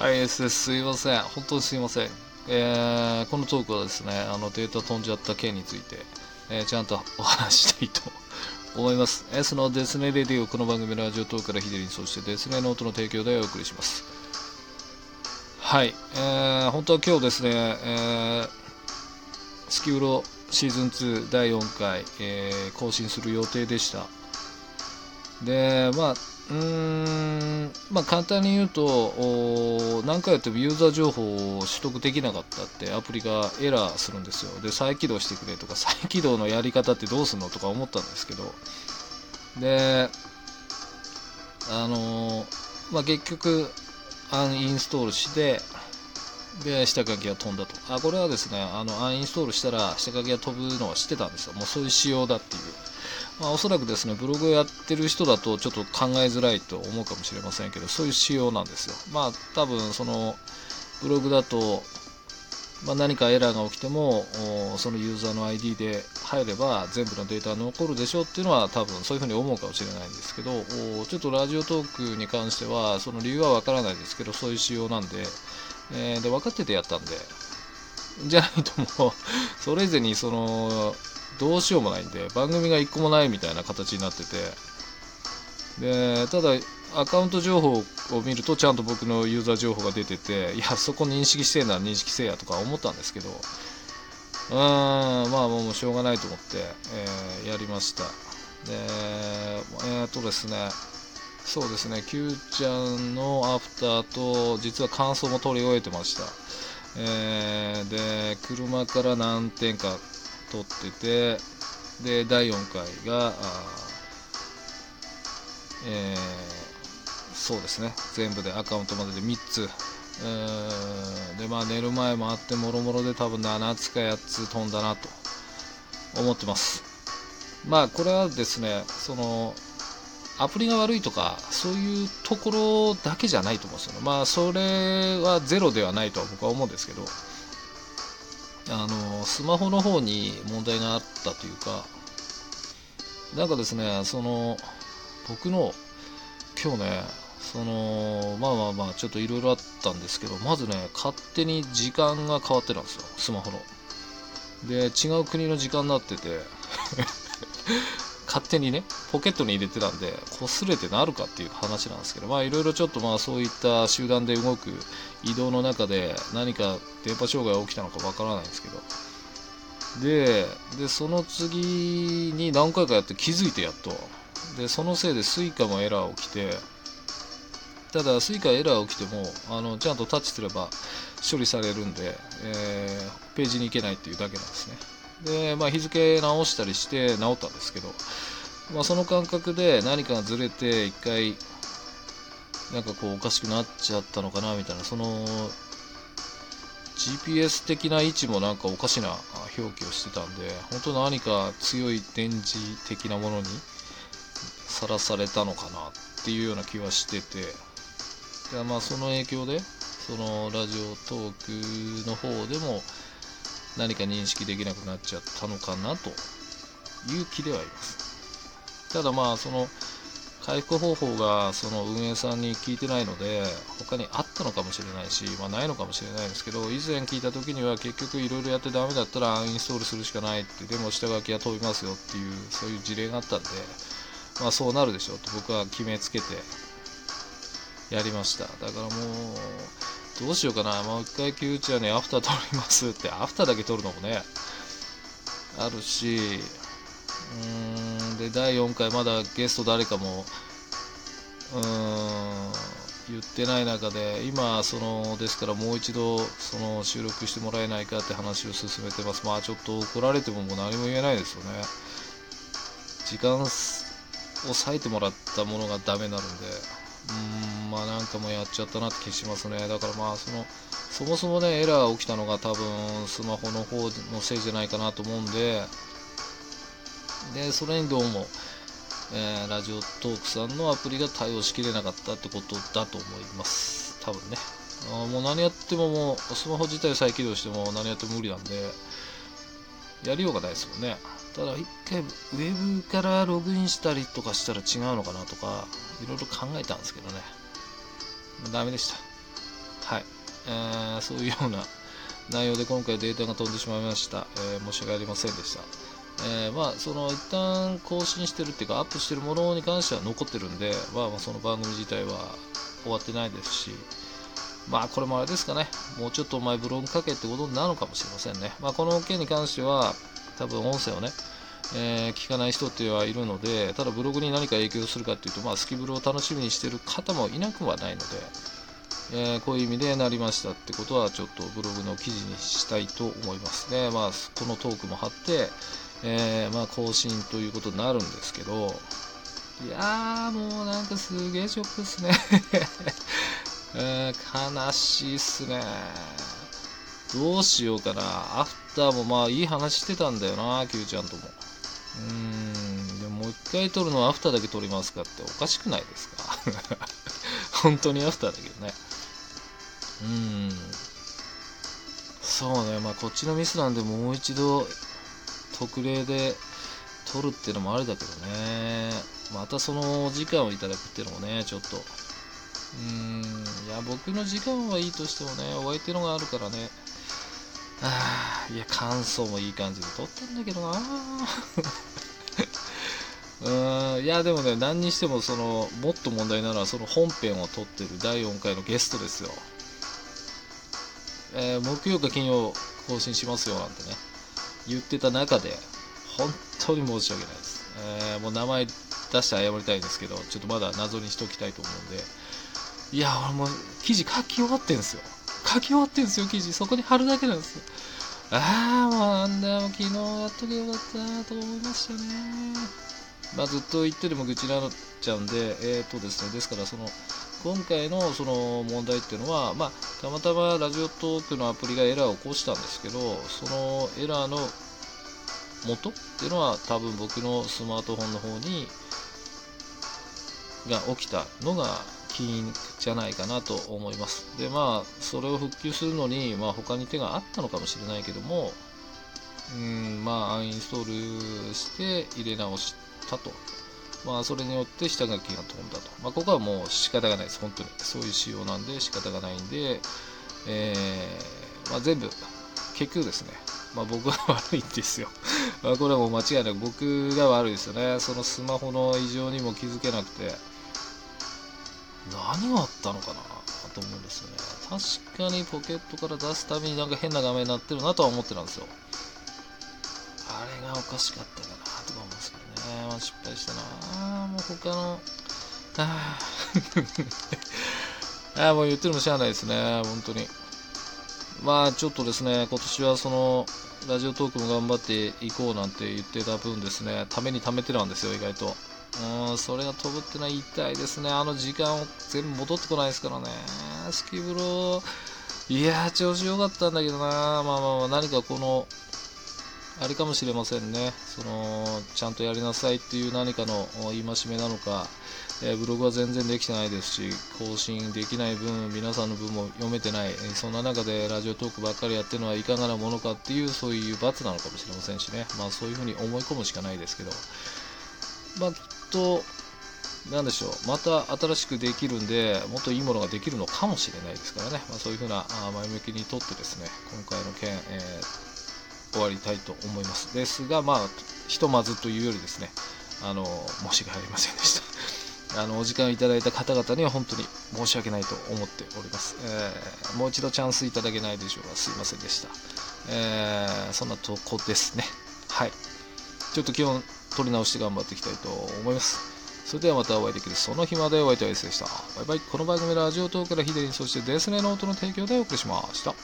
はい、SS すいません。本当にすいません。えー、このトークはですね、あのデータ飛んじゃった件について、えー、ちゃんとお話したいと思います。S のデスネレディオ、この番組ラジオトークからヒデリン、そしてデスネノートの提供でお送りします。はい、えー、本当は今日ですね、えー、スキウロシーズン2第4回、えー、更新する予定でした。で、まあ、うーん、まあ、簡単に言うと、何回やってもユーザー情報を取得できなかったってアプリがエラーするんですよ。で、再起動してくれとか、再起動のやり方ってどうすんのとか思ったんですけど、で、あのまあ、結局、アンインストールして、で、下書きが飛んだと。あ、これはですね、あの、アンインストールしたら下書きが飛ぶのは知ってたんですよ。もうそういう仕様だっていう。まあ、おそらくですね、ブログをやってる人だとちょっと考えづらいと思うかもしれませんけど、そういう仕様なんですよ。まあ、多分その、ブログだと、まあ、何かエラーが起きても、そのユーザーの ID で入れば全部のデータ残るでしょうっていうのは多分そういうふうに思うかもしれないんですけど、ちょっとラジオトークに関しては、その理由はわからないですけど、そういう仕様なんで、えー、で、分かっててやったんで、じゃないともうそれ以前にその、どうしようもないんで、番組が1個もないみたいな形になってて、で、ただ、アカウント情報を見ると、ちゃんと僕のユーザー情報が出てて、いや、そこ認識してえなら認識せえやとか思ったんですけど、うーん、まあもうしょうがないと思って、えー、やりました。で、えー、っとですね、そうですね、Q ちゃんのアフターと、実は感想も取り終えてました。えー、で、車から何点か撮ってて、で、第4回が、えー、そうですね、全部でアカウントまでで3つ。で、まあ寝る前もあって、もろもろで多分7つか8つ飛んだなと思ってます。まあこれはですね、その、アプリが悪いとか、そういうところだけじゃないと思うんですよね。まあそれはゼロではないとは僕は思うんですけど、あのスマホの方に問題があったというか、なんかですね、その僕の今日ね、そのまあまあまあ、ちょっといろいろあったんですけど、まずね、勝手に時間が変わってたんですよ、スマホの。で、違う国の時間になってて勝手にね、ポケットに入れてたんで、擦れてなるかっていう話なんですけど、まあいろいろちょっとまあそういった集団で動く移動の中で何か電波障害が起きたのかわからないんですけど、で、で、その次に何回かやって気づいてやっと、で、そのせいで Suica もエラー起きて、ただ Suica エラー起きても、あの、ちゃんとタッチすれば処理されるんで、えー、ページに行けないっていうだけなんですね。で、まあ、日付直したりして直ったんですけど、まあ、その感覚で何かがずれて一回なんかこうおかしくなっちゃったのかなみたいなその GPS 的な位置もなんかおかしな表記をしてたんで本当何か強い電磁的なものにさらされたのかなっていうような気はしててでまあその影響でそのラジオトークの方でも何か認識できなくなっちゃったのかなという気ではいます。ただまあその回復方法がその運営さんに聞いてないので他にあったのかもしれないし、まあ、ないのかもしれないですけど以前聞いた時には結局いろいろやってダメだったらアンインストールするしかないってでも下書きは飛びますよっていうそういう事例があったんで、まあ、そうなるでしょうと僕は決めつけてやりました。だからもうどうしようかな。もう一回キューチャーにアフター撮りますって、アフターだけ撮るのもね、あるし、うーん、で、第4回まだゲスト誰かも、うーん、言ってない中で、今、その、ですからもう一度、その、収録してもらえないかって話を進めてます。まあ、ちょっと怒られてももう何も言えないですよね。時間を割いてもらったものがダメになるんで、うん、まあなんかもうやっちゃったなって気しますね。だからまあその、そもそもね、エラー起きたのが多分スマホの方のせいじゃないかなと思うんで、で、それにどうも、えー、ラジオトークさんのアプリが対応しきれなかったってことだと思います。多分ね。あもう何やってももう、スマホ自体再起動しても何やっても無理なんで、やりようがないですもんね。ただ一回ウェブからログインしたりとかしたら違うのかなとかいろいろ考えたんですけどねダメでしたはいえー、そういうような内容で今回データが飛んでしまいました。えー、申し訳ありませんでした。えー、まあ、その一旦更新してるっていうか、アップしてるものに関しては残ってるんで、まあ、まあその番組自体は終わってないですし、まあ、これもあれですかね、もうちょっとお前ブログ書けってことになるのかもしれませんね。まあ、この件に関しては、多分音声をね、えー、聞かない人っていうのはいるので、ただブログに何か影響するかっていうと、まあ、スキブロを楽しみにしてる方もいなくはないので、えー、こういう意味でなりましたってことは、ちょっとブログの記事にしたいと思いますね。まあ、このトークも貼って、えー、まあ、更新ということになるんですけど、いやー、もうなんかすげえショックっすね えー、悲しいっすね。どうしようかな。アフターもまあいい話してたんだよな、Q ちゃんとも。うーん、でももう一回撮るのはアフターだけ撮りますかっておかしくないですか？本当にアフターだけどね。うーん。そうね、まあこっちのミスなんでもう一度特例で撮るっていうのもありだけどね。またそのお時間をいただくっていうのもね、ちょっとうーん、いや、僕の時間はいいとしてもね、お相手のがあるからね、ああいや、感想もいい感じで撮ったんだけどな うん、いや、でもね、何にしても、その、もっと問題なのは、その本編を撮ってる第4回のゲストですよ。えー、木曜か金曜更新しますよ、なんてね、言ってた中で、本当に申し訳ないです。えー、もう名前出して謝りたいんですけど、ちょっとまだ謎にしておきたいと思うんで、いや、俺も記事書き終わってんすよ。書き終わってんですよ、記事。そこに貼るだけなんですよ。ああ、もうなんだよ、昨日やっとけよかったと思いましたね。まあ、ずっと言ってでも愚痴になっちゃうんで、えっ、ー、とですね、ですから、その、今回のその問題っていうのは、まあ、たまたまラジオトークのアプリがエラーを起こしたんですけど、そのエラーの元っていうのは多分僕のスマートフォンの方にが起きたのが起因じゃないかなと思います。で、まあ、それを復旧するのに、まあ、他に手があったのかもしれないけども、うん、まあ、アンインストールして入れ直したと。まあ、それによって下書きが飛んだと。まあ、ここはもう仕方がないです。本当に。そういう仕様なんで仕方がないんで、えー、まあ、全部、結局ですね、まあ、僕が悪いんですよ。まあ、これはもう間違いなく僕が悪いですよね。そのスマホの異常にも気づけなくて、何があったのかなと思うんですよね。確かにポケットから出すたびになんか変な画面になってるなとは思ってたんですよ。あれがおかしかったかなとか思うんですけどね。まあ、失敗したなあもう他の、あ あ、もう言ってるもしゃあないですね。本当に。まあちょっとですね、今年はその、ラジオトークも頑張っていこうなんて言ってた分ですね、ために貯めてたんですよ、意外と。うん、それが飛ぶってのは痛いですね。あの時間を全部戻ってこないですからね。スキブロ、いやー、調子良かったんだけどな。まあまあまあ、何かこの、あれかもしれませんね。その、ちゃんとやりなさいっていう何かの戒めなのか、えー、ブログは全然できてないですし、更新できない分、皆さんの分も読めてない、えー、そんな中でラジオトークばっかりやってるのはいかがなものかっていう、そういう罰なのかもしれませんしね。まあそういうふうに思い込むしかないですけど、まあと、なんでしょう、また新しくできるんで、もっといいものができるのかもしれないですからね、まあ、そういうふうな前向きにとってですね、今回の件、えー、終わりたいと思います。ですが、まあ、ひとまずというよりですね、あの、申し訳ありませんでした。あのお時間いただいた方々には本当に申し訳ないと思っております。えー、もう一度チャンスいただけないでしょうか。すいませんでした。えー、そんなとこですね。はい。ちょっと取り直して頑張っていきたいと思います。それではまたお会いできるその日までお会いいたいですでした。バイバイ。この番組はラジオトークからヒデリン、そしてデスネノートの提供でお送りしました。